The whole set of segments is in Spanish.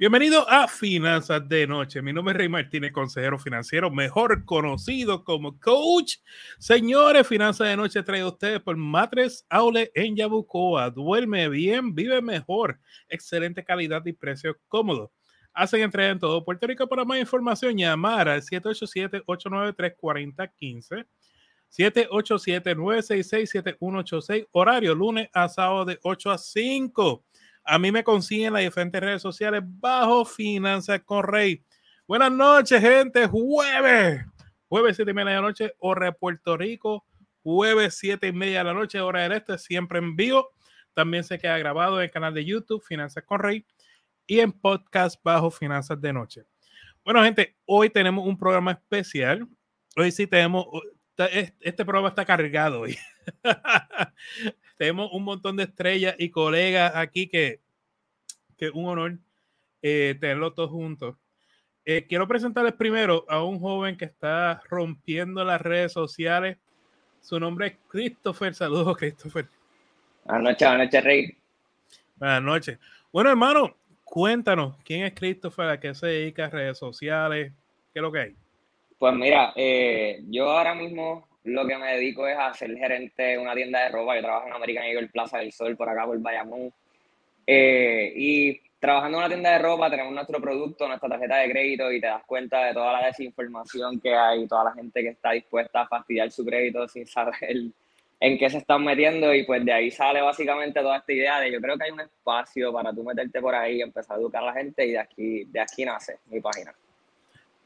Bienvenido a Finanzas de Noche. Mi nombre es Rey Martínez, consejero financiero, mejor conocido como coach. Señores, Finanzas de Noche trae a ustedes por Matres Aule en Yabucoa. Duerme bien, vive mejor. Excelente calidad y precio cómodo. Hacen entrega en todo Puerto Rico. Para más información, llamar al 787-893-4015. 787-966-7186. Horario lunes a sábado de 8 a 5. A mí me consiguen las diferentes redes sociales bajo Finanzas con Rey. Buenas noches, gente. Jueves, jueves 7 y media de la noche, hora de Puerto Rico. Jueves 7 y media de la noche, hora del este, siempre en vivo. También se queda grabado en el canal de YouTube Finanzas con Rey y en podcast bajo Finanzas de Noche. Bueno, gente, hoy tenemos un programa especial. Hoy sí tenemos, este programa está cargado hoy. tenemos un montón de estrellas y colegas aquí que, que un honor eh, tenerlos todos juntos. Eh, quiero presentarles primero a un joven que está rompiendo las redes sociales. Su nombre es Christopher. Saludos, Christopher. Buenas noches, buenas noches, Rey. Buenas noches. Bueno, hermano, cuéntanos, ¿quién es Christopher? ¿A qué se dedica? ¿Redes sociales? ¿Qué es lo que hay? Pues mira, eh, yo ahora mismo lo que me dedico es a ser gerente de una tienda de ropa. Yo trabajo en American Eagle Plaza del Sol, por acá, por Bayamón. Eh, y trabajando en una tienda de ropa, tenemos nuestro producto, nuestra tarjeta de crédito y te das cuenta de toda la desinformación que hay, toda la gente que está dispuesta a fastidiar su crédito sin saber en qué se están metiendo. Y pues de ahí sale básicamente toda esta idea de yo creo que hay un espacio para tú meterte por ahí, empezar a educar a la gente y de aquí, de aquí nace mi página.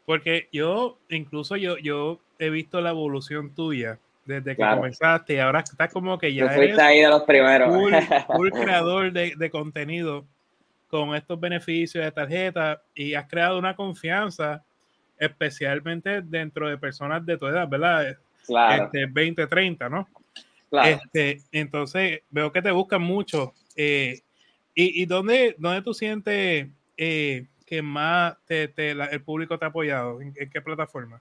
Porque yo, incluso yo, yo he visto la evolución tuya desde que comenzaste y ahora está como que ya eres ahí de los primeros. Full, creador de, de, contenido con estos beneficios de tarjeta y has creado una confianza especialmente dentro de personas de tu edad, ¿verdad? Claro. Este, 20, 30, ¿no? Claro. Este, entonces veo que te buscan mucho. Eh, y, ¿Y dónde, dónde tú sientes eh, que más te, te, el público te ha apoyado? ¿En, qué plataforma?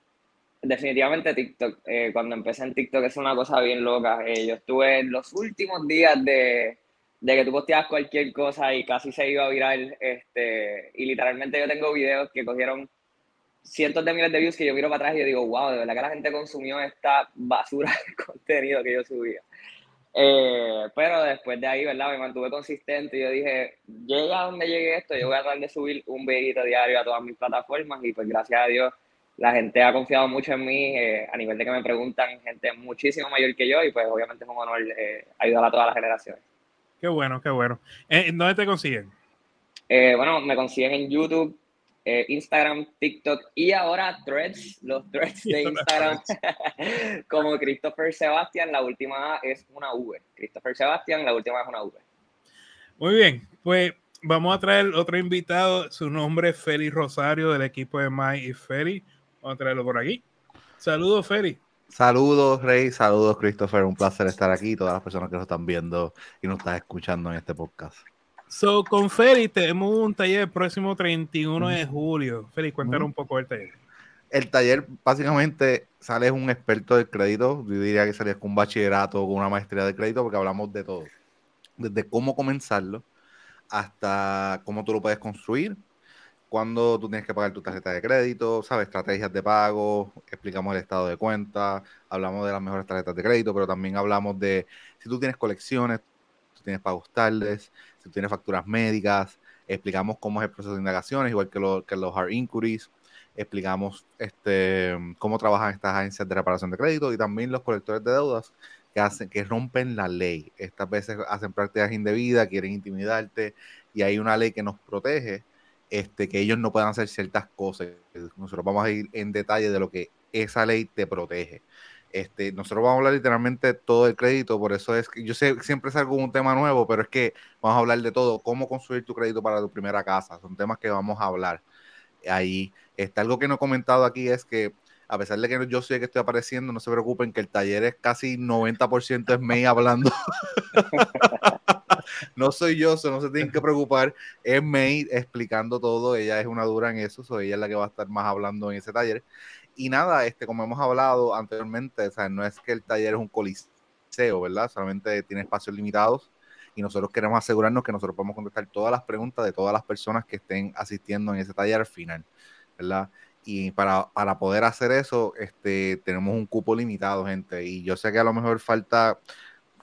Definitivamente TikTok. Eh, cuando empecé en TikTok es una cosa bien loca. Eh, yo estuve en los últimos días de, de, que tú posteabas cualquier cosa y casi se iba a viral. Este, y literalmente yo tengo videos que cogieron cientos de miles de views que yo miro para atrás y yo digo, wow, de verdad que la gente consumió esta basura de contenido que yo subía. Eh, pero después de ahí, ¿verdad? Me mantuve consistente y yo dije, llega donde llegue esto, yo voy a tratar de subir un videito diario a todas mis plataformas y pues gracias a Dios la gente ha confiado mucho en mí eh, a nivel de que me preguntan gente muchísimo mayor que yo y pues obviamente es un honor eh, ayudar a todas las generaciones. Qué bueno, qué bueno. ¿Dónde te consiguen? bueno, me consiguen en YouTube, eh, Instagram, TikTok y ahora Threads, los Threads de Instagram, como Christopher Sebastián, la última es una V. Christopher Sebastián, la última es una V. Muy bien, pues vamos a traer otro invitado, su nombre es Félix Rosario del equipo de Mai y Félix. Vamos a traerlo por aquí. Saludos, Félix. Saludos, Rey. Saludos, Christopher. Un placer estar aquí. Todas las personas que nos están viendo y nos están escuchando en este podcast. So, con Félix tenemos un taller el próximo 31 de julio. Félix, cuéntanos un poco del taller. El taller, básicamente, sales un experto del crédito. Yo diría que sales con un bachillerato o con una maestría de crédito, porque hablamos de todo. Desde cómo comenzarlo hasta cómo tú lo puedes construir, cuándo tú tienes que pagar tu tarjeta de crédito, ¿sabes? Estrategias de pago, explicamos el estado de cuenta, hablamos de las mejores tarjetas de crédito, pero también hablamos de si tú tienes colecciones, tienes pagos tardes, si tienes facturas médicas, explicamos cómo es el proceso de indagaciones, igual que, que los hard inquiries, explicamos este, cómo trabajan estas agencias de reparación de crédito y también los colectores de deudas que hacen, que rompen la ley. Estas veces hacen prácticas indebidas, quieren intimidarte y hay una ley que nos protege, este, que ellos no puedan hacer ciertas cosas. Nosotros vamos a ir en detalle de lo que esa ley te protege. Este, nosotros vamos a hablar literalmente todo el crédito, por eso es que yo sé, siempre salgo un tema nuevo, pero es que vamos a hablar de todo, cómo construir tu crédito para tu primera casa, son temas que vamos a hablar ahí. Este, algo que no he comentado aquí es que a pesar de que yo sé que estoy apareciendo, no se preocupen que el taller es casi 90% es May hablando. no soy yo, no se tienen que preocupar, es May explicando todo, ella es una dura en eso, so ella es la que va a estar más hablando en ese taller. Y nada, este, como hemos hablado anteriormente, o sea, no es que el taller es un coliseo, ¿verdad? Solamente tiene espacios limitados y nosotros queremos asegurarnos que nosotros podemos contestar todas las preguntas de todas las personas que estén asistiendo en ese taller al final, ¿verdad? Y para, para poder hacer eso, este, tenemos un cupo limitado, gente, y yo sé que a lo mejor falta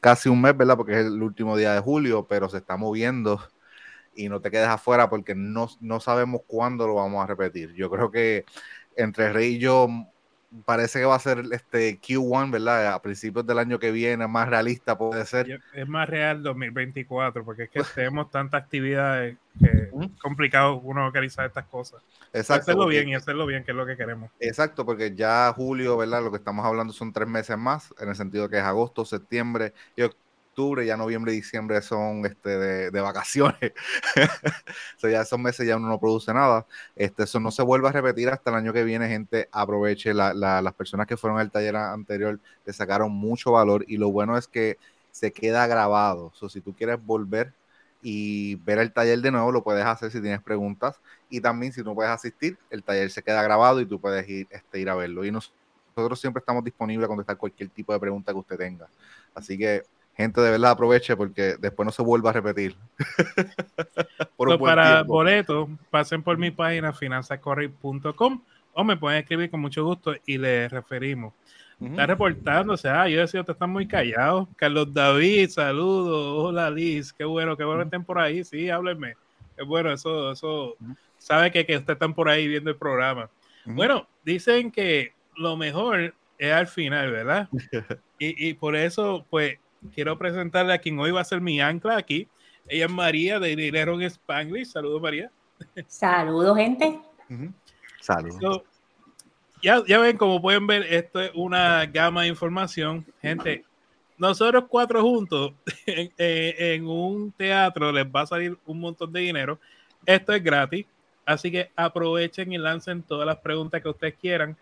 casi un mes, ¿verdad? Porque es el último día de julio, pero se está moviendo y no te quedes afuera porque no, no sabemos cuándo lo vamos a repetir. Yo creo que entre Rey y yo parece que va a ser este Q1, ¿verdad? A principios del año que viene, más realista puede ser. Es más real 2024, porque es que tenemos tanta actividad que es complicado uno organizar estas cosas. Exacto. Hacerlo bien y hacerlo bien, que es lo que queremos. Exacto, porque ya julio, ¿verdad? Lo que estamos hablando son tres meses más, en el sentido que es agosto, septiembre y octubre, ya noviembre y diciembre son este, de, vacaciones. so ya esos meses ya uno no produce nada. Este, eso no se vuelve a repetir hasta el año que viene, gente. Aproveche las personas que fueron al taller anterior, le sacaron mucho valor y lo bueno es que se queda grabado. So, si tú quieres volver y ver el taller de nuevo, lo puedes hacer si tienes preguntas. Y también si no puedes asistir, el taller se queda grabado y tú puedes ir, este, ir a verlo. Y nosotros siempre estamos disponibles a contestar cualquier tipo de pregunta que usted tenga. Así que, gente, de verdad aproveche porque después no se vuelva a repetir. para boletos, pasen por mi página finanzascorri.com o me pueden escribir con mucho gusto y les referimos. Está reportándose. Ah, yo decía, te están muy callados. Carlos David, saludos. Hola Liz, qué bueno, qué bueno que estén por ahí. Sí, háblenme. Es bueno, eso, eso. Sabe que, que ustedes están por ahí viendo el programa. Bueno, dicen que lo mejor es al final, ¿verdad? y, y por eso, pues, quiero presentarle a quien hoy va a ser mi ancla aquí. Ella es María de Dinero en Spanglish. Saludos, María. Saludos, gente. Saludos ya, ya ven, como pueden ver, esto es una gama de información. Gente, nosotros cuatro juntos en, un teatro les va a salir un montón de dinero. Esto es gratis, así que aprovechen y lancen todas las preguntas que ustedes quieran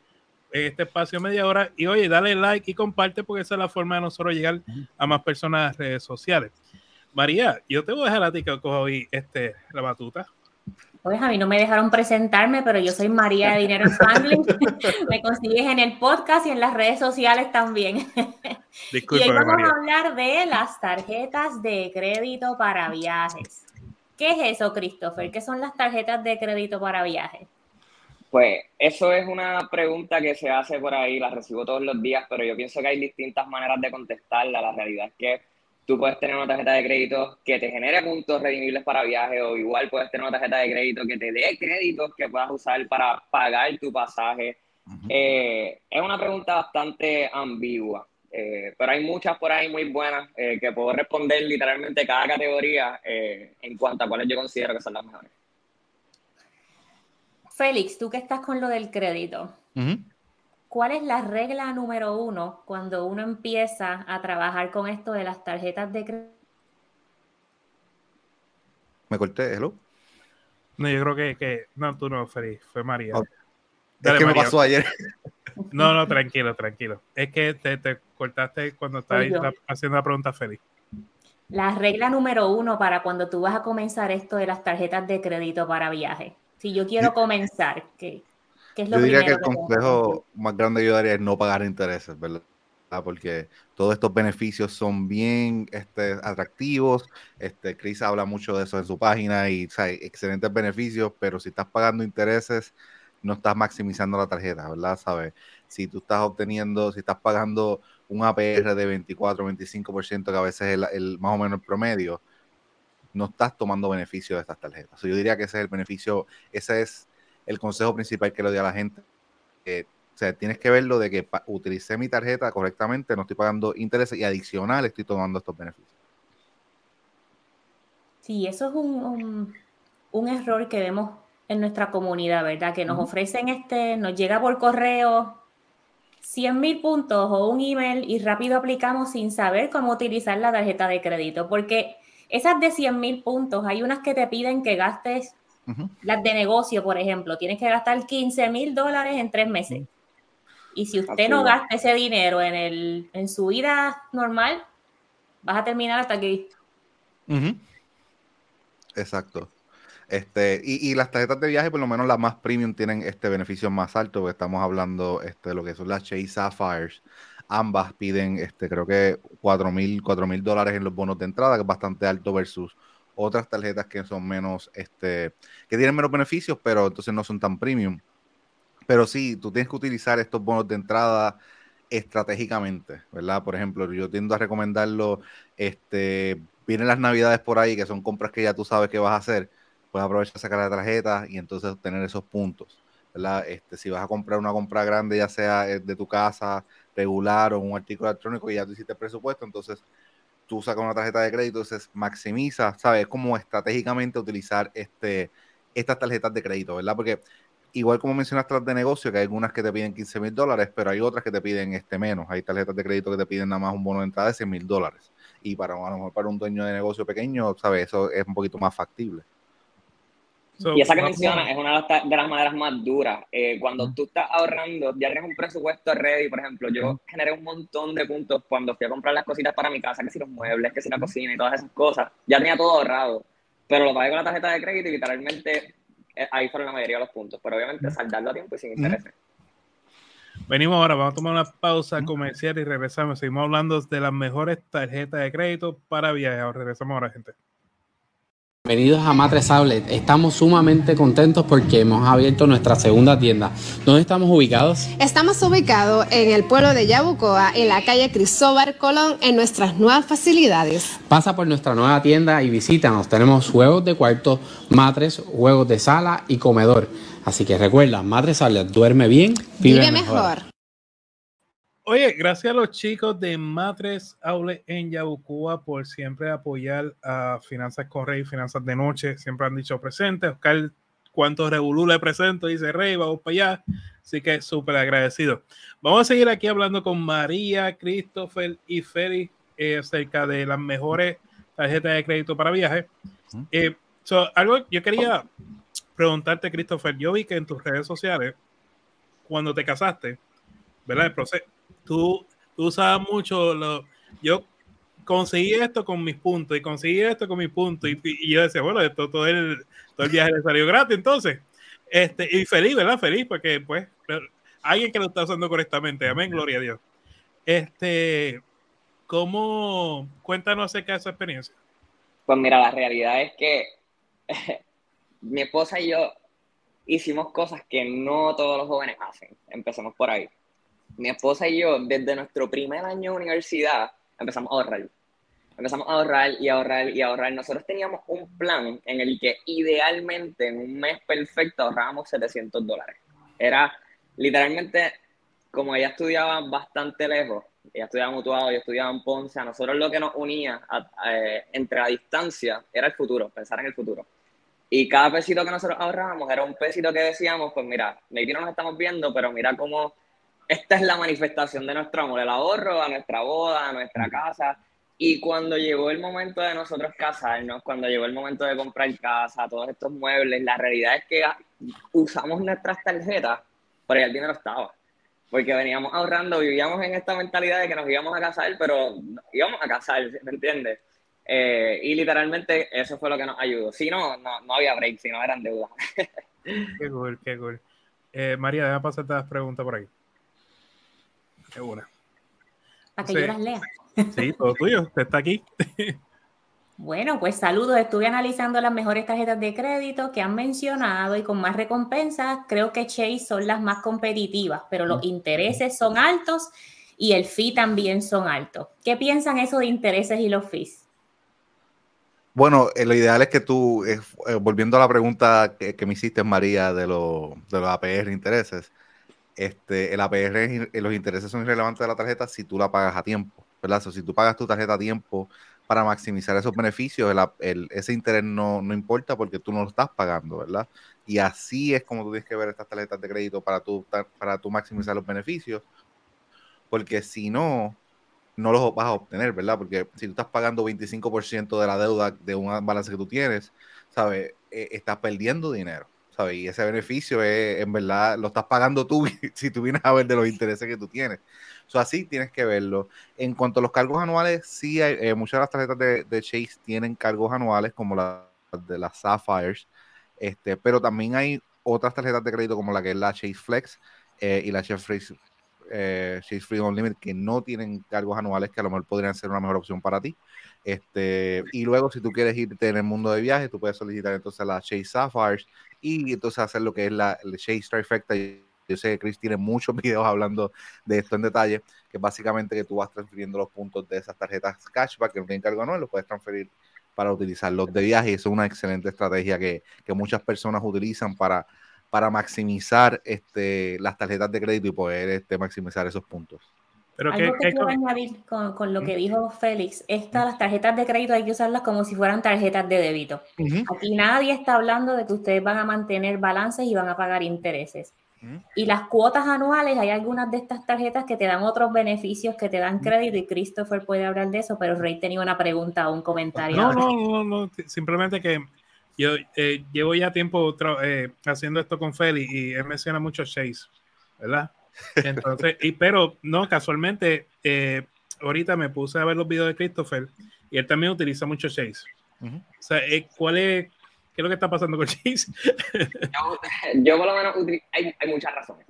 en este espacio media hora. Y oye, dale like y comparte porque esa es la forma de nosotros llegar a más personas en las redes sociales. María, yo te voy a dejar a ti que coja hoy este, la batuta. Pues a mí no me dejaron presentarme, pero yo soy María de Dinero Spanglish. me consigues en el podcast y en las redes sociales también. y hoy vamos a hablar de las tarjetas de crédito para viajes. ¿Qué es eso, Christopher? ¿Qué son las tarjetas de crédito para viajes? Pues eso es una pregunta que se hace por ahí, la recibo todos los días, pero yo pienso que hay distintas maneras de contestarla. La realidad es que tú puedes tener una tarjeta de crédito que te genere puntos redimibles para viaje o igual puedes tener una tarjeta de crédito que te dé créditos que puedas usar para pagar tu pasaje. Eh, es una pregunta bastante ambigua, eh, pero hay muchas por ahí muy buenas eh, que puedo responder literalmente cada categoría en cuanto a cuáles yo considero que son las mejores. Félix, tú que estás con lo del crédito. ¿Cuál es la regla número uno cuando uno empieza a trabajar con esto de las tarjetas de crédito? ¿Me corté, hello? No, yo creo que, que no, tú no, Feliz, fue María. ¿Qué me pasó ayer. No, no, tranquilo, tranquilo. Es que te, te cortaste cuando estabas haciendo la pregunta Félix. La regla número uno para cuando tú vas a comenzar esto de las tarjetas de crédito para viaje. Si yo quiero comenzar, ¿qué, yo diría que el consejo más grande que yo daría es no pagar intereses, ¿verdad? Porque todos estos beneficios son bien este, atractivos. Este, Chris habla mucho de eso en su página y hay excelentes beneficios, pero si estás pagando intereses, no estás maximizando la tarjeta, ¿verdad? ¿Sabes? Si tú estás obteniendo, si estás pagando un APR de 24, 25%, que a veces es el, más o menos el promedio, no estás tomando beneficio de estas tarjetas. yo diría que ese es el beneficio, ese es el consejo principal que le doy a la gente. o sea, tienes que verlo de que utilicé mi tarjeta correctamente, no estoy pagando intereses y adicional estoy tomando estos beneficios. Sí, eso es un, error que vemos en nuestra comunidad, ¿verdad? Que nos ofrecen este, nos llega por correo 100 mil puntos o un email y rápido aplicamos sin saber cómo utilizar la tarjeta de crédito, porque esas de 100 mil puntos, hay unas que te piden que gastes las de negocio, por ejemplo, tienes que gastar 15 mil dólares en tres meses. Y si usted no gasta ese dinero en, el, en su vida normal, vas a terminar hasta aquí. Exacto. Este, y, las tarjetas de viaje, por lo menos las más premium, tienen este beneficio más alto, porque estamos hablando este, de lo que son las Chase Sapphires. Ambas piden, este, creo que 4 mil dólares en los bonos de entrada, que es bastante alto versus otras tarjetas que son menos, este, que tienen menos beneficios, pero entonces no son tan premium. Pero sí, tú tienes que utilizar estos bonos de entrada estratégicamente, ¿verdad? Por ejemplo, yo tiendo a recomendarlo, este, vienen las navidades por ahí, que son compras que ya tú sabes que vas a hacer, puedes aprovechar sacar la tarjeta y entonces obtener esos puntos, ¿verdad? Este, si vas a comprar una compra grande, ya sea eh, de tu casa, regular o un artículo electrónico y ya tú hiciste presupuesto, entonces tú sacas una tarjeta de crédito, entonces maximiza, ¿sabes? Como estratégicamente utilizar este, estas tarjetas de crédito, ¿verdad? Porque igual como mencionaste las de negocio, que hay algunas que te piden 15 mil dólares, pero hay otras que te piden este menos. Hay tarjetas de crédito que te piden nada más un bono de entrada de 100 mil dólares. Y para a lo mejor para un dueño de negocio pequeño, ¿sabes? Eso es un poquito más factible. Y esa que mencionas es una de las maneras más duras. Eh, cuando tú estás ahorrando, ya tienes un presupuesto ready, por ejemplo, yo generé un montón de puntos cuando fui a comprar las cositas para mi casa, que si los muebles, que si la cocina y todas esas cosas, ya tenía todo ahorrado. Pero lo pagué con la tarjeta de crédito y literalmente eh, ahí fueron la mayoría de los puntos, pero obviamente saldarlo a tiempo y sin intereses. Venimos ahora, vamos a tomar una pausa comercial y regresamos. Seguimos hablando de las mejores tarjetas de crédito para viajes. Regresamos ahora, gente. Bienvenidos a Matres Outlet. Estamos sumamente contentos porque hemos abierto nuestra segunda tienda. ¿Dónde estamos ubicados? Estamos ubicados en el pueblo de Yabucoa, en la calle Cristóbal Colón, en nuestras nuevas facilidades. Pasa por nuestra nueva tienda y visítanos. Tenemos juegos de cuarto, matres, juegos de sala y comedor. Así que recuerda, Matres Outlet, duerme bien, vive, mejor. Oye, gracias a los chicos de Matres Aule en Yabucoa por siempre apoyar a Finanzas con Rey, Finanzas de Noche. Siempre han dicho presente. Oscar, cuántos revolú le presento, dice Rey, vamos para allá. Así que súper agradecido. Vamos a seguir aquí hablando con María, Christopher y Feli eh, acerca de las mejores tarjetas de crédito para viajes. Eh, algo yo quería preguntarte, Christopher. Yo vi que en tus redes sociales, cuando te casaste, ¿verdad? El proceso tú, tú usabas mucho lo, yo conseguí esto con mis puntos y conseguí esto con mis puntos y, yo decía, bueno, esto, todo, el, todo el viaje le salió gratis entonces. Este, y feliz, ¿verdad? Feliz porque pues alguien que lo está usando correctamente, amén, gloria a Dios. Este, ¿cómo, cuéntanos acerca de esa experiencia? Pues mira, la realidad es que mi esposa y yo hicimos cosas que no todos los jóvenes hacen. Empecemos por ahí mi esposa y yo, desde nuestro primer año de universidad, empezamos a ahorrar. Empezamos a ahorrar y ahorrar y ahorrar. Nosotros teníamos un plan en el que idealmente en un mes perfecto ahorrábamos 700 dólares. Era literalmente, como ella estudiaba bastante lejos, ella estudiaba mutuado, yo estudiaba en Ponce, a nosotros lo que nos unía eh, entre la distancia era el futuro, pensar en el futuro. Y cada pesito que nosotros ahorrábamos era un pesito que decíamos, pues mira, maybe no nos estamos viendo, pero mira cómo esta es la manifestación de nuestro amor, el ahorro a nuestra boda, a nuestra casa. Y cuando llegó el momento de nosotros casarnos, cuando llegó el momento de comprar casa, todos estos muebles, la realidad es que usamos nuestras tarjetas, pero ya el dinero estaba. Porque veníamos ahorrando, vivíamos en esta mentalidad de que nos íbamos a casar, pero íbamos a casar, ¿me entiendes? Eh, y literalmente eso fue lo que nos ayudó. Si no, no, había break, si no eran deudas. qué cool, qué cool. Eh, María, déjame pasarte las preguntas por ahí. Qué buena. Para que yo las lea. Sí, todo tuyo, usted está aquí. Bueno, pues saludos. Estuve analizando las mejores tarjetas de crédito que han mencionado y con más recompensas. Creo que Chase son las más competitivas, pero los intereses son altos y el fee también son altos. ¿Qué piensan eso de intereses y los fees? Bueno, eh, lo ideal es que tú, eh, eh, volviendo a la pregunta que, me hiciste, María, de, lo, de los APR intereses, este, el APR, los intereses son irrelevantes de la tarjeta si tú la pagas a tiempo, ¿verdad? si tú pagas tu tarjeta a tiempo para maximizar esos beneficios, ese interés no, no, importa porque tú no lo estás pagando, ¿verdad? Y así es como tú tienes que ver estas tarjetas de crédito para tú, para tú maximizar los beneficios, porque si no, no los vas a obtener, ¿verdad? Porque si tú estás pagando 25% de la deuda de un balance que tú tienes, ¿sabes? Eh, estás perdiendo dinero. Y ese beneficio es, en verdad, lo estás pagando tú si tú vienes a ver de los intereses que tú tienes. So, así tienes que verlo. En cuanto a los cargos anuales, sí, hay, eh, muchas de las tarjetas de, Chase tienen cargos anuales, como las de las Sapphires, este, pero también hay otras tarjetas de crédito como la que es la Chase Flex eh, y la Chase Flex eh, Chase Freedom Limit que no tienen cargos anuales que a lo mejor podrían ser una mejor opción para ti. Este, y luego, si tú quieres irte en el mundo de viajes, tú puedes solicitar entonces la Chase Sapphires y entonces hacer lo que es la, Chase Trifecta. Yo sé que Chris tiene muchos videos hablando de esto en detalle, que básicamente que tú vas transfiriendo los puntos de esas tarjetas cashback que no tienen cargo anual, los puedes transferir para utilizarlos de viaje. Y eso es una excelente estrategia que, que muchas personas utilizan para, para maximizar este, las tarjetas de crédito y poder este, maximizar esos puntos. Pero Algo que, quiero añadir con, con, lo que dijo Félix, estas las tarjetas de crédito hay que usarlas como si fueran tarjetas de débito. Aquí nadie está hablando de que ustedes van a mantener balances y van a pagar intereses. Y las cuotas anuales, hay algunas de estas tarjetas que te dan otros beneficios, que te dan crédito, y Christopher puede hablar de eso, pero Rey tenía una pregunta o un comentario. No, no, no, no, simplemente que yo eh, llevo ya tiempo eh, haciendo esto con Félix y él menciona mucho Chase, ¿verdad? Entonces, y, pero no, casualmente, eh, ahorita me puse a ver los videos de Christopher y él también utiliza mucho Chase. O sea, eh, ¿cuál es, qué es lo que está pasando con Chase? yo, por lo menos, hay, hay, muchas razones.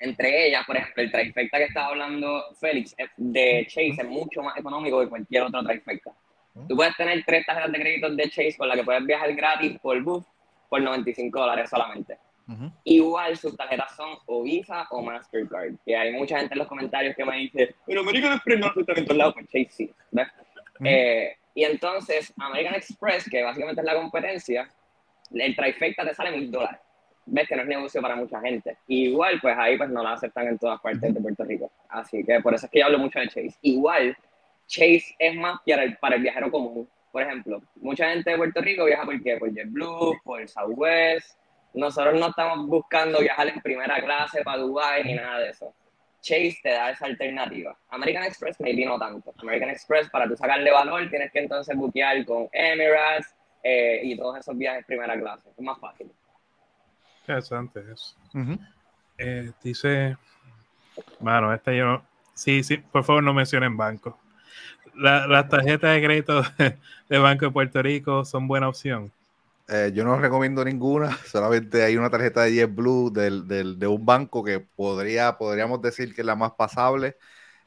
Entre ellas, por ejemplo, el trifecta que estaba hablando Félix eh, de Chase es mucho más económico que cualquier otro trifecta. Tú puedes tener tres tarjetas de crédito de Chase con la que puedes viajar gratis por bus por 95 dólares solamente. Igual sus tarjetas son o Visa o Mastercard. Y hay mucha gente en los comentarios que me dice, pero American Express no está en todos lados, pues Chase sí. Eh, y entonces, American Express, que básicamente es la competencia, el trifecta te sale mil dólares. Ves que no es negocio para mucha gente. igual, pues ahí pues no la aceptan en todas partes de Puerto Rico. Así que por eso es que yo hablo mucho de Chase. Igual, Chase es más para el, para el viajero común. Por ejemplo, mucha gente de Puerto Rico viaja por qué? Por JetBlue, por Southwest, nosotros no estamos buscando viajar en primera clase para Dubai ni nada de eso. Chase te da esa alternativa. American Express maybe no tanto. American Express, para tú sacarle valor, tienes que entonces buquear con Emirates eh, y todos esos viajes primera clase. Es más fácil. Interesante eso. Eh, dice, bueno, este yo no. Sí, sí, por favor no mencionen banco. las tarjetas de crédito de Banco de Puerto Rico son buena opción. Eh, yo no recomiendo ninguna, solamente hay una tarjeta de JetBlue del, del, de un banco que podría, podríamos decir que es la más pasable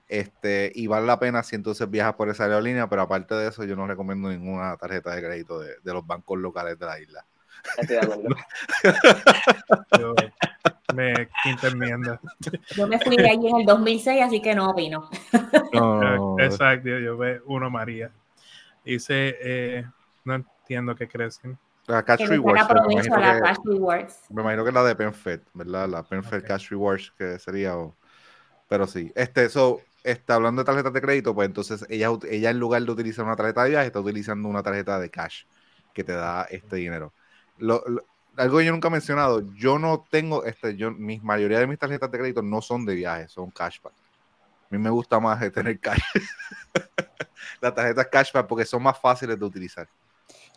este, y vale la pena si entonces viajas por esa aerolínea, pero aparte de eso yo no recomiendo ninguna tarjeta de crédito de, de los bancos locales de la isla. yo me enmienda. Yo me fui de ahí en el 2006, así que no opino. Exacto, yo, veo uno María. Dice, eh, no entiendo qué crecen. La Cash Rewards. Me imagino, la que, Cash Rewards. me imagino que es la de PenFed, ¿verdad? La PenFed Cash Rewards, que sería. pero sí, este, eso, está hablando de tarjetas de crédito, pues entonces ella, ella en lugar de utilizar una tarjeta de viaje, está utilizando una tarjeta de cash que te da este dinero. algo que yo nunca he mencionado, yo no tengo, este, yo, mi mayoría de mis tarjetas de crédito no son de viaje, son cashback. A mí me gusta más tener cash. Las tarjetas cashback porque son más fáciles de utilizar.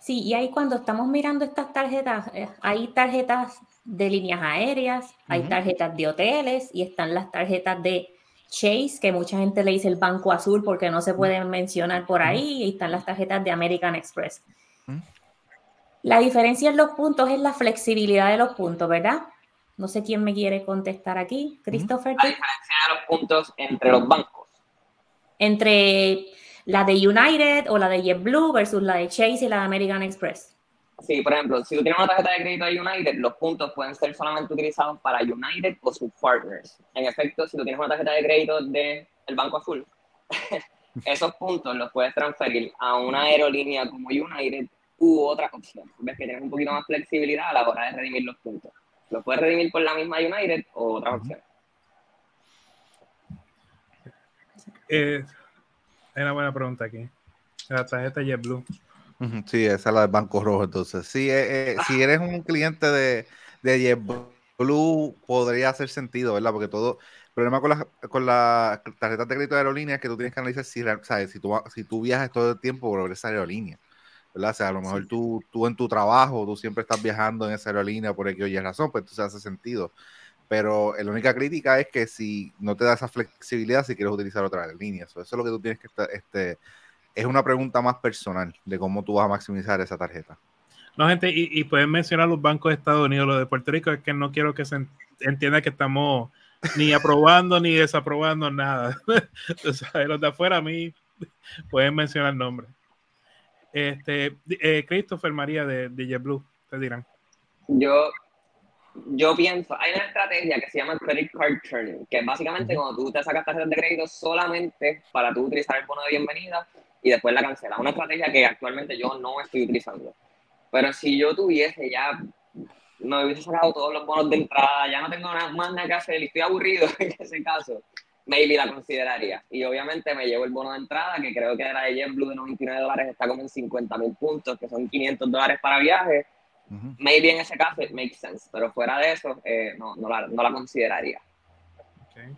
Sí, y ahí cuando estamos mirando estas tarjetas, eh, hay tarjetas de líneas aéreas, hay tarjetas de hoteles y están las tarjetas de Chase, que mucha gente le dice el Banco Azul porque no se pueden mencionar por ahí, y están las tarjetas de American Express. La diferencia en los puntos es la flexibilidad de los puntos, ¿verdad? No sé quién me quiere contestar aquí. Christopher. La diferencia de los puntos entre los bancos. Entre la de United o la de JetBlue versus la de Chase y la de American Express. Sí, por ejemplo, si tú tienes una tarjeta de crédito de United, los puntos pueden ser solamente utilizados para United o sus partners. En efecto, si tú tienes una tarjeta de crédito del el Banco Azul, esos puntos los puedes transferir a una aerolínea como United u otra opción. Ves que tienes un poquito más flexibilidad a la hora de redimir los puntos. Los puedes redimir por la misma United o otras opciones. Eh, una buena pregunta aquí. La tarjeta JetBlue. Sí, esa es la del Banco Rojo. Entonces, si, eh, eh, si eres un cliente de, de JetBlue, podría hacer sentido, ¿verdad? Porque todo. El problema con las con la tarjetas de crédito de aerolínea es que tú tienes que analizar si, ¿sabes? si, tú, si tú viajas todo el tiempo por esa aerolínea. ¿verdad? O sea, a lo mejor tú, tú en tu trabajo, tú siempre estás viajando en esa aerolínea por X o razón, pues entonces hace sentido. Pero la única crítica es que si no te da esa flexibilidad si quieres utilizar otra línea. Eso, es lo que tú tienes que estar, este, es una pregunta más personal de cómo tú vas a maximizar esa tarjeta. No, gente, y, y pueden mencionar los bancos de Estados Unidos, los de Puerto Rico, es que no quiero que se entienda que estamos ni aprobando ni desaprobando nada. los de afuera a mí pueden mencionar nombres. Este, eh, Christopher María de, de JetBlue, te dirán. Yo, yo pienso, hay una estrategia que se llama Credit Card Turning, que es básicamente cuando tú te sacas tarjetas de crédito solamente para tú utilizar el bono de bienvenida y después la cancelas. Una estrategia que actualmente yo no estoy utilizando. Pero si yo tuviese ya, me hubiese sacado todos los bonos de entrada, ya no tengo nada más nada que hacer y estoy aburrido en ese caso, maybe la consideraría. Y obviamente me llevo el bono de entrada, que creo que era de JetBlue de 99 dólares, está como en 50 mil puntos, que son 500 dólares para viaje. Maybe en ese caso it makes sense, pero fuera de eso, eh, no, no, la, no la consideraría. Okay.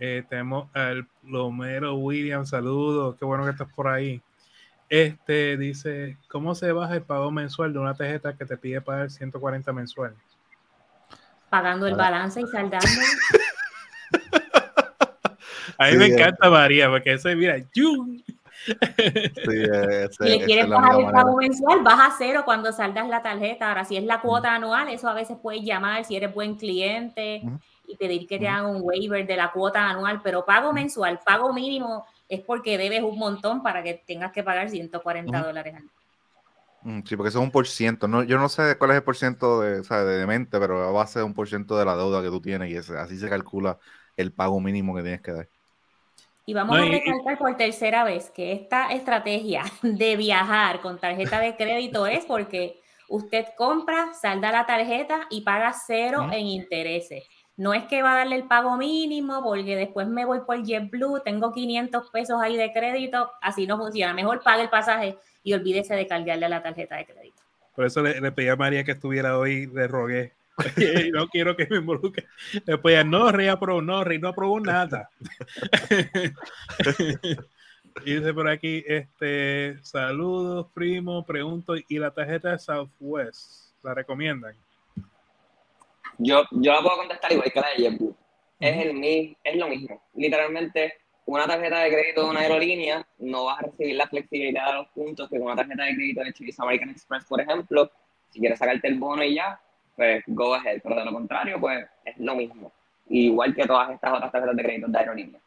Eh, tenemos al Lomero William, saludos, qué bueno que estás por ahí. Este dice, ¿cómo se baja el pago mensual de una tarjeta que te pide pagar 140 mensual? Pagando el balance y saldando. A mí me encanta María, porque eso es, mira, ¡yum! Sí, ese, si le quieres bajar el pago mensual, baja cero cuando saldas la tarjeta. Ahora, si es la cuota anual, eso a veces puedes llamar si eres buen cliente y pedir que te hagan un waiver de la cuota anual, pero pago mensual, pago mínimo, es porque debes un montón para que tengas que pagar 140 dólares al mes. Sí, porque eso es un por ciento. No, yo no sé cuál es el por ciento de, de mente, pero a ser un por ciento de la deuda que tú tienes y ese, así se calcula el pago mínimo que tienes que dar. Y vamos a recalcar por tercera vez que esta estrategia de viajar con tarjeta de crédito es porque usted compra, salda la tarjeta y paga cero en intereses. No es que va a darle el pago mínimo porque después me voy por JetBlue, tengo 500 pesos ahí de crédito, así no funciona. Mejor pague el pasaje y olvídese de cargarle a la tarjeta de crédito. Por eso le, le pedí a María que estuviera hoy, le rogué no quiero que me involucre. Después no, reaprobó, no, no aprobó nada. y dice por aquí, este, saludos, primo, pregunto, ¿y la tarjeta de Southwest? ¿La recomiendan? Yo, yo la puedo contestar igual que la de JetBlue. Es, el, es lo mismo. Literalmente, una tarjeta de crédito de una aerolínea no vas a recibir la flexibilidad de los puntos que con una tarjeta de crédito de Chase American Express, por ejemplo, si quieres sacarte el bono y ya, pues go ahead, pero de lo contrario, pues es lo mismo. Igual que todas estas otras tarjetas de crédito de aerolínea.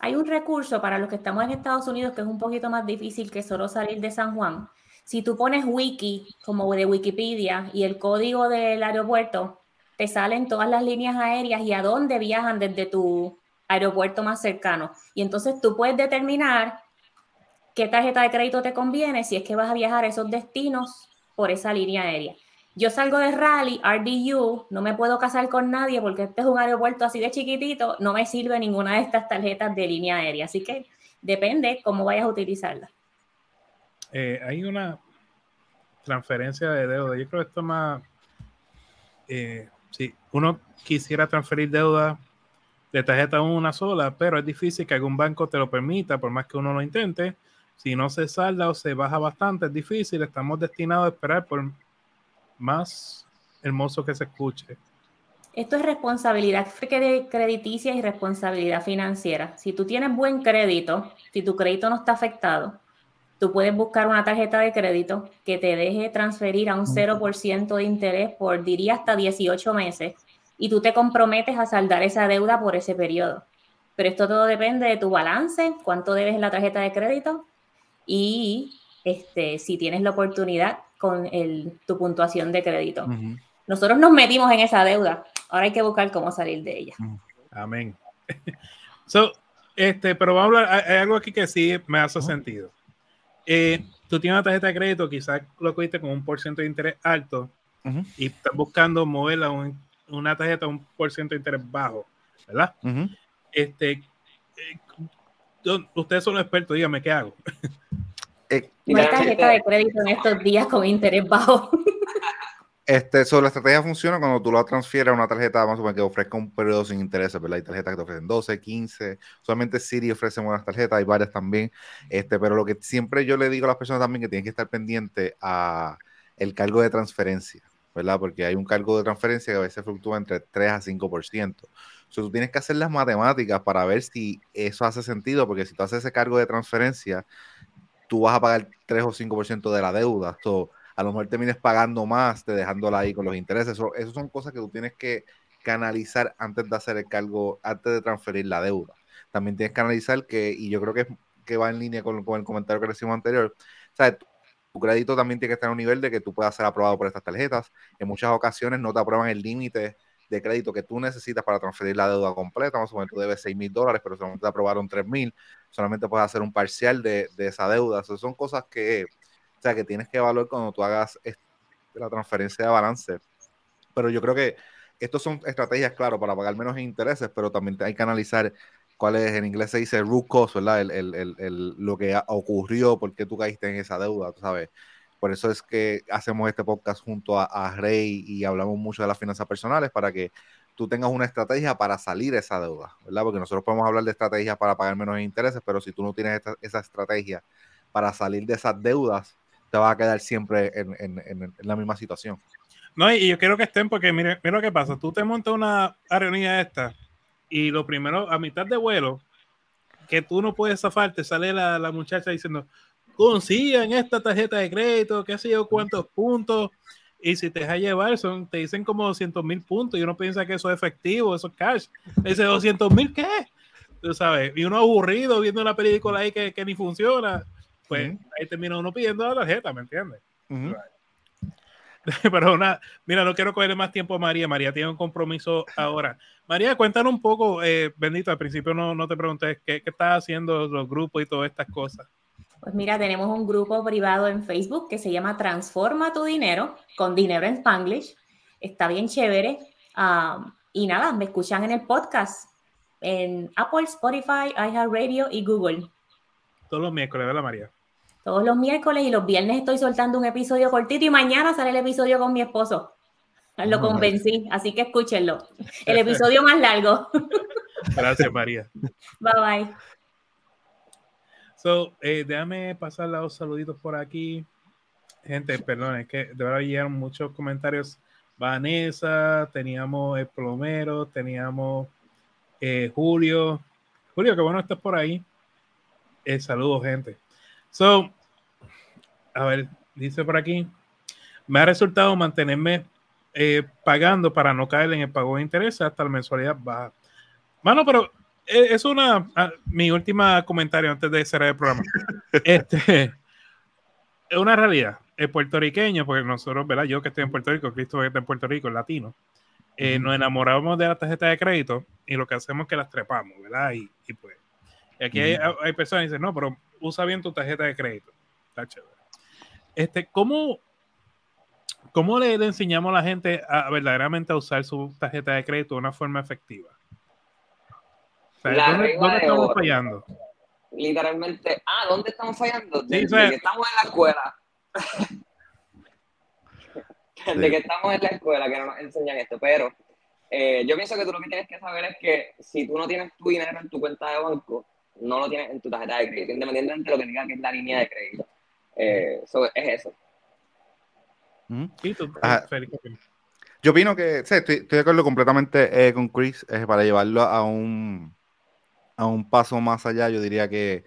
Hay un recurso para los que estamos en Estados Unidos que es un poquito más difícil que solo salir de San Juan. Si tú pones wiki, como de Wikipedia, y el código del aeropuerto, te salen todas las líneas aéreas y a dónde viajan desde tu aeropuerto más cercano. Y entonces tú puedes determinar qué tarjeta de crédito te conviene si es que vas a viajar a esos destinos por esa línea aérea. Yo salgo de Rally, RDU, no me puedo casar con nadie porque este es un aeropuerto así de chiquitito, no me sirve ninguna de estas tarjetas de línea aérea. Así que depende cómo vayas a utilizarla. Eh, hay una transferencia de deuda. Yo creo que esto más. Eh, si uno quisiera transferir deuda de tarjeta una sola, pero es difícil que algún banco te lo permita, por más que uno lo intente. Si no se salda o se baja bastante, es difícil. Estamos destinados a esperar por más hermoso que se escuche. Esto es responsabilidad crediticia y responsabilidad financiera. Si tú tienes buen crédito, si tu crédito no está afectado, tú puedes buscar una tarjeta de crédito que te deje transferir a un 0% de interés por, diría, hasta 18 meses y tú te comprometes a saldar esa deuda por ese periodo. Pero esto todo depende de tu balance, cuánto debes en la tarjeta de crédito y este, si tienes la oportunidad con el, tu puntuación de crédito. Nosotros nos metimos en esa deuda, ahora hay que buscar cómo salir de ella. Amén. so, este, pero vamos a hablar, hay algo aquí que sí me hace sentido. Eh, tú tienes una tarjeta de crédito, quizás lo cogiste con un por ciento de interés alto y estás buscando moverla a una tarjeta un por ciento de interés bajo, ¿verdad? Este, eh, ustedes son los expertos, dígame qué hago. Eh, no hay tarjeta de crédito en estos días con interés bajo. Este, so, la estrategia funciona cuando tú la transfieres a una tarjeta más o menos que ofrezca un periodo sin intereses, ¿verdad? Hay tarjetas que te ofrecen 12, 15, solamente Siri ofrece buenas tarjetas, hay varias también, este, pero lo que siempre yo le digo a las personas también que tienen que estar pendientes a el cargo de transferencia, ¿verdad? Porque hay un cargo de transferencia que a veces fluctúa entre 3 a 5%. So, tú tienes que hacer las matemáticas para ver si eso hace sentido, porque si tú haces ese cargo de transferencia, tú vas a pagar 3 o 5% de la deuda. So, a lo mejor termines pagando más, te dejándola ahí con los intereses. Eso, son cosas que tú tienes que, que analizar antes de hacer el cargo, antes de transferir la deuda. También tienes que analizar que, y yo creo que, que va en línea con, con el comentario que recibimos anterior, ¿sabes? tu crédito también tiene que estar a un nivel de que tú puedas ser aprobado por estas tarjetas. En muchas ocasiones no te aprueban el límite de crédito que tú necesitas para transferir la deuda completa. Más o menos tú debes 6 mil dólares, pero solamente te aprobaron 3 mil. Solamente puedes hacer un parcial de, de esa deuda. Son cosas que, o sea, que tienes que evaluar cuando tú hagas la transferencia de balance. Pero yo creo que estos son estrategias, claro, para pagar menos intereses, pero también hay que analizar cuál es, en inglés se dice root cause, ¿verdad? El, el, el, lo que ocurrió, por qué tú caíste en esa deuda, tú sabes. Por eso es que hacemos este podcast junto a, a, Rey y hablamos mucho de las finanzas personales para que tú tengas una estrategia para salir de esa deuda, ¿verdad? Porque nosotros podemos hablar de estrategias para pagar menos intereses, pero si tú no tienes esta, esa estrategia para salir de esas deudas, te vas a quedar siempre en, en, en, la misma situación. No, y yo quiero que estén porque mire, mira lo que pasa. Tú te montas una aerolínea esta y lo primero, a mitad de vuelo, que tú no puedes zafarte, sale la, la muchacha diciendo, consigan esta tarjeta de crédito, qué sé yo, cuántos puntos. Y si te deja llevar, son, te dicen como 200 mil puntos y uno piensa que eso es efectivo, eso es cash. Dice 200 mil, ¿qué? Tú sabes, y uno aburrido viendo una película ahí que, que ni funciona, pues ahí termina uno pidiendo la tarjeta, ¿me entiendes? Pero una, mira, no quiero coger más tiempo a María. María tiene un compromiso ahora. María, cuéntanos un poco, eh, bendito, al principio no, no te pregunté qué, qué estás haciendo los grupos y todas estas cosas. Pues mira, tenemos un grupo privado en Facebook que se llama Transforma tu dinero con dinero en Spanglish. Está bien chévere. Um, y nada, me escuchan en el podcast en Apple, Spotify, iHeartRadio y Google. Todos los miércoles, ¿verdad, María? Todos los miércoles y los viernes estoy soltando un episodio cortito y mañana sale el episodio con mi esposo. Lo convencí, así que escúchenlo. El episodio más largo. Gracias, María. Bye bye. So, eh, déjame pasar los saluditos por aquí. Gente, perdón, es que de verdad llegaron muchos comentarios. Vanessa, teníamos el plomero, teníamos eh, Julio. Julio, qué bueno estás por ahí. Eh, saludos, gente. So, a ver, dice por aquí. Me ha resultado mantenerme eh, pagando para no caer en el pago de interés hasta la mensualidad baja. Mano, pero es una ah, mi última comentario antes de cerrar el programa. este es una realidad. El puertorriqueño, porque nosotros, ¿verdad? Yo que estoy en Puerto Rico, Cristo que está en Puerto Rico, el latino, eh, nos enamoramos de la tarjeta de crédito y lo que hacemos es que las trepamos, ¿verdad? Y, y pues, aquí hay, hay, personas que dicen, no, pero usa bien tu tarjeta de crédito. Está chévere. Este, ¿cómo, cómo le, le enseñamos a la gente a verdaderamente a usar su tarjeta de crédito de una forma efectiva? La ¿Dónde, ¿dónde estamos fallando? Literalmente, ah, ¿dónde estamos fallando? Desde sí, que estamos en la escuela. Desde sí. que estamos en la escuela que no nos enseñan esto, pero eh, yo pienso que tú lo que tienes que saber es que si tú no tienes tu dinero en tu cuenta de banco, no lo tienes en tu tarjeta de crédito, independientemente de lo que diga que es la línea de crédito. Eh, so, es eso. ¿Mm? ¿Y tú, ah, yo opino que sí, estoy, estoy, de acuerdo completamente eh, con Chris eh, para llevarlo a un, a un paso más allá. Yo diría que,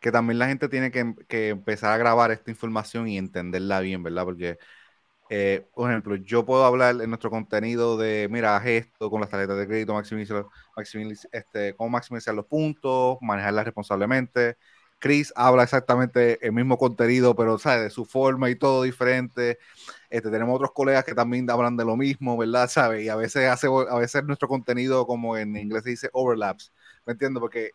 que también la gente tiene que, que, empezar a grabar esta información y entenderla bien, ¿verdad? Porque, eh, por ejemplo, yo puedo hablar en nuestro contenido de, mira, haz esto con las tarjetas de crédito, maximizar, maximizar, este, cómo maximizar los puntos, manejarlas responsablemente. Chris habla exactamente el mismo contenido, pero ¿sabes? de su forma y todo diferente. Este, tenemos otros colegas que también hablan de lo mismo, ¿verdad? ¿Sabes? Y a veces hace, a veces nuestro contenido, como en inglés se dice, overlaps. ¿Me entiendes? Porque,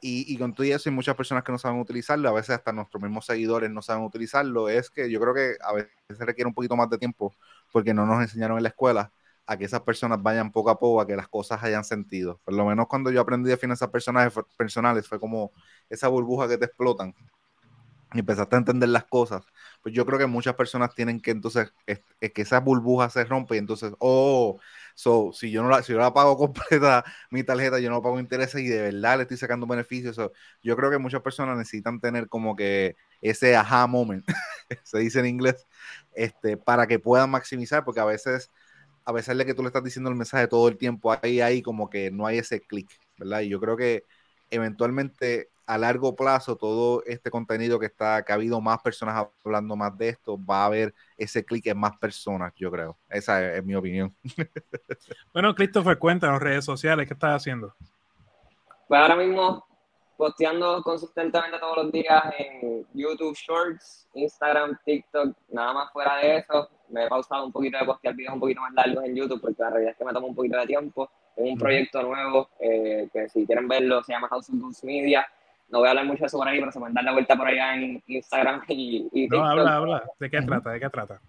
y, y, con todo eso, hay muchas personas que no saben utilizarlo, a veces hasta nuestros mismos seguidores no saben utilizarlo. Es que yo creo que a veces requiere un poquito más de tiempo porque no nos enseñaron en la escuela a que esas personas vayan poco a poco, a que las cosas hayan sentido. Por lo menos cuando yo aprendí de finanzas personales, personales fue como esa burbuja que te explotan y empezaste a entender las cosas. Pues yo creo que muchas personas tienen que entonces, es, es que esa burbuja se rompe y entonces, oh, so, si yo no la, si yo la pago completa mi tarjeta, yo no pago intereses y de verdad le estoy sacando beneficios. So, yo creo que muchas personas necesitan tener como que ese aha moment, se dice en inglés, este, para que puedan maximizar, porque a veces a pesar de que tú le estás diciendo el mensaje todo el tiempo, ahí, ahí como que no hay ese clic, ¿verdad? Y yo creo que eventualmente a largo plazo todo este contenido que está, que ha habido más personas hablando más de esto, va a haber ese clic en más personas, yo creo. Esa es, mi opinión. bueno, Christopher, cuéntanos redes sociales, ¿qué estás haciendo? Pues ahora mismo posteando consistentemente todos los días en YouTube Shorts, Instagram, TikTok, nada más fuera de eso. Me he pausado un poquito de postear videos un poquito más largos en YouTube porque la realidad es que me toma un poquito de tiempo. Tengo un proyecto nuevo eh, que si quieren verlo se llama House of Goods Media. No voy a hablar mucho de eso por ahí, pero se pueden dar la vuelta por allá en Instagram y, y. No, habla, habla. ¿De qué trata? ¿De qué trata?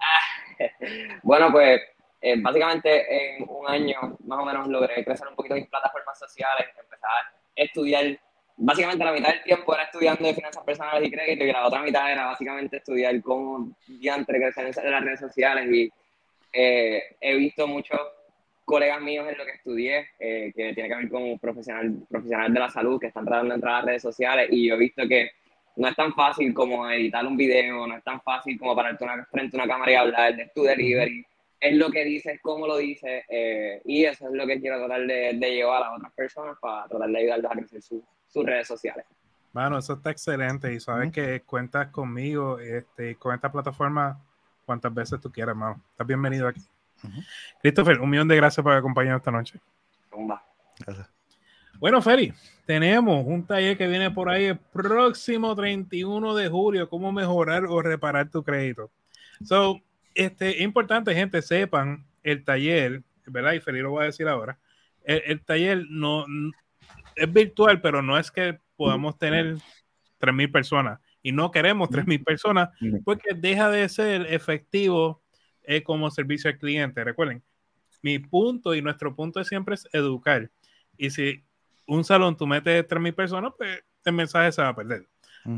bueno, pues eh, básicamente en un año más o menos logré crecer un poquito mis plataformas sociales, empezar a estudiar básicamente la mitad del tiempo era estudiando de finanzas personales y crédito y la otra mitad era básicamente estudiar cómo diantre crecer en las redes sociales y eh, he visto muchos colegas míos en lo que estudié, eh, que tiene que ver con profesional, profesionales de la salud que están tratando de entrar a las redes sociales y yo he visto que no es tan fácil como editar un video, no es tan fácil como pararte una, frente a una cámara y hablar de tu delivery, es lo que dices, cómo lo dices, eh, y eso es lo que quiero tratar de, de, llevar a otras personas para tratar de ayudarlos a crecer su, sus redes sociales. Bueno, eso está excelente y sabes que cuentas conmigo este, con esta plataforma cuantas veces tú quieras, hermano. Estás bienvenido aquí. Christopher, un millón de gracias por acompañarnos esta noche. Gracias. Bueno, Feri, tenemos un taller que viene por ahí el próximo 31 de julio, cómo mejorar o reparar tu crédito. So, este, es importante, gente, sepan el taller, ¿verdad? Y Feri lo voy a decir ahora. El, el taller no, es virtual, pero no es que podamos tener 3.000 personas y no queremos 3.000 personas porque deja de ser efectivo eh, como servicio al cliente. Recuerden, mi punto y nuestro punto siempre es educar. Y si un salón tú metes 3.000 personas, pues el mensaje se va a perder.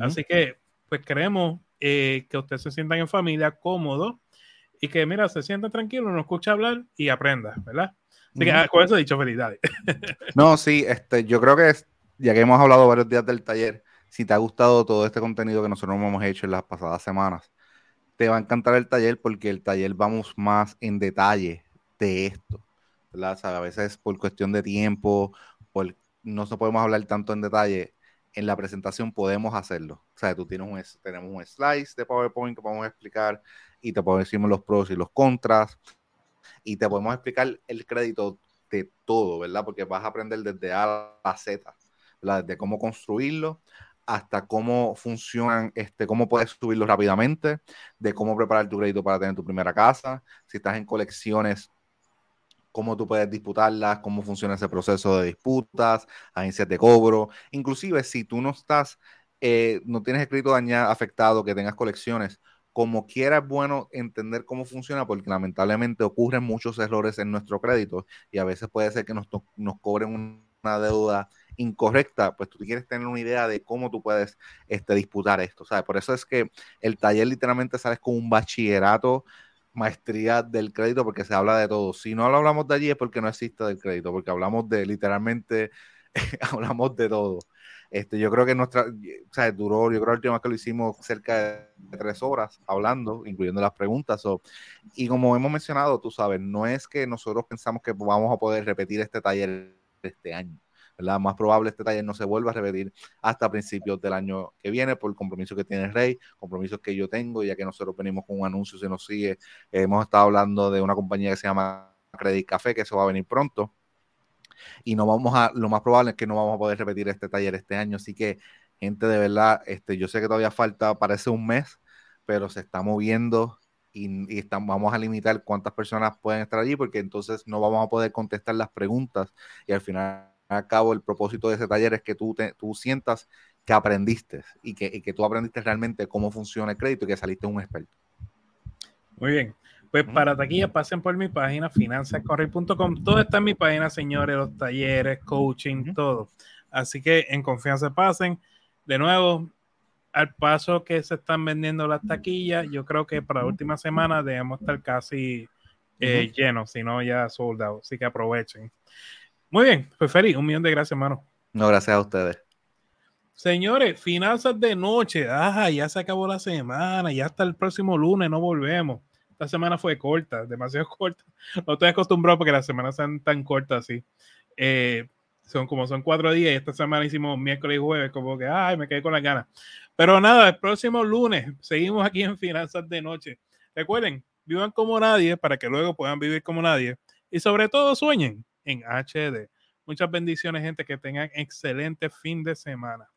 Así que, pues queremos eh, que ustedes se sientan en familia cómodo y que, mira, se sientan tranquilos, nos escucha hablar y aprenda, ¿verdad? Ah, con eso dicho felicidades. no, sí, este, yo creo que ya que hemos hablado varios días del taller, si te ha gustado todo este contenido que nosotros hemos hecho en las pasadas semanas, te va a encantar el taller porque el taller vamos más en detalle de esto. a veces por cuestión de tiempo, por, no podemos hablar tanto en detalle. En la presentación podemos hacerlo. O sea, tú tienes un, tenemos un slice de PowerPoint que podemos explicar y te podemos decir los pros y los contras y te podemos explicar el crédito de todo, ¿verdad? Porque vas a aprender desde A a Z, ¿verdad? Desde cómo construirlo hasta cómo funcionan, este, cómo puedes subirlo rápidamente, de cómo preparar tu crédito para tener tu primera casa, si estás en colecciones, cómo tú puedes disputarlas, cómo funciona ese proceso de disputas, agencias de cobro, inclusive si tú no estás, eh, no tienes el crédito dañado, afectado, que tengas colecciones, como quiera es bueno entender cómo funciona porque lamentablemente ocurren muchos errores en nuestro crédito y a veces puede ser que nos, nos cobren una deuda incorrecta, pues tú quieres tener una idea de cómo tú puedes este, disputar esto, ¿sabes? Por eso es que el taller literalmente sales con un bachillerato, maestría del crédito, porque se habla de todo. Si no lo hablamos de allí es porque no existe del crédito, porque hablamos de literalmente, hablamos de todo. Este, yo creo que nuestra, o sea, duró, yo creo que la última vez que lo hicimos cerca de tres horas hablando, incluyendo las preguntas. y como hemos mencionado, tú sabes, no es que nosotros pensamos que vamos a poder repetir este taller este año. ¿Verdad? Más probable este taller no se vuelva a repetir hasta principios del año que viene por el compromiso que tiene Rey, compromisos que yo tengo, ya que nosotros venimos con un anuncio, se nos sigue. hemos estado hablando de una compañía que se llama Credit Café, que eso va a venir pronto y no vamos a, lo más probable es que no vamos a poder repetir este taller este año, así que gente de verdad, este, yo sé que todavía falta, parece un mes, pero se está moviendo y, vamos a limitar cuántas personas pueden estar allí porque entonces no vamos a poder contestar las preguntas y al final al cabo el propósito de ese taller es que tú, te, tú sientas que aprendiste y que, y que tú aprendiste realmente cómo funciona el crédito y que saliste un experto. Muy bien. Pues para taquilla pasen por mi página finanzascorrey.com. Todo está en mi página, señores, los talleres, coaching, todo. Así que en confianza pasen. De nuevo, al paso que se están vendiendo las taquillas, yo creo que para la última semana debemos estar casi eh, llenos, si no ya soldados. Así que aprovechen. Muy bien, pues un millón de gracias, hermano. No, gracias a ustedes. Señores, finanzas de noche. Ajá, ya se acabó la semana, ya hasta el próximo lunes no volvemos. Esta semana fue corta, demasiado corta. No estoy acostumbrado porque las semanas sean tan cortas así. Eh, son como son cuatro días y esta semana hicimos miércoles y jueves, como que, ay, me quedé con las ganas. Pero nada, el próximo lunes seguimos aquí en Finanzas de Noche. Recuerden, vivan como nadie para que luego puedan vivir como nadie. Y sobre todo sueñen, en HD. Muchas bendiciones, gente, que tengan excelente fin de semana.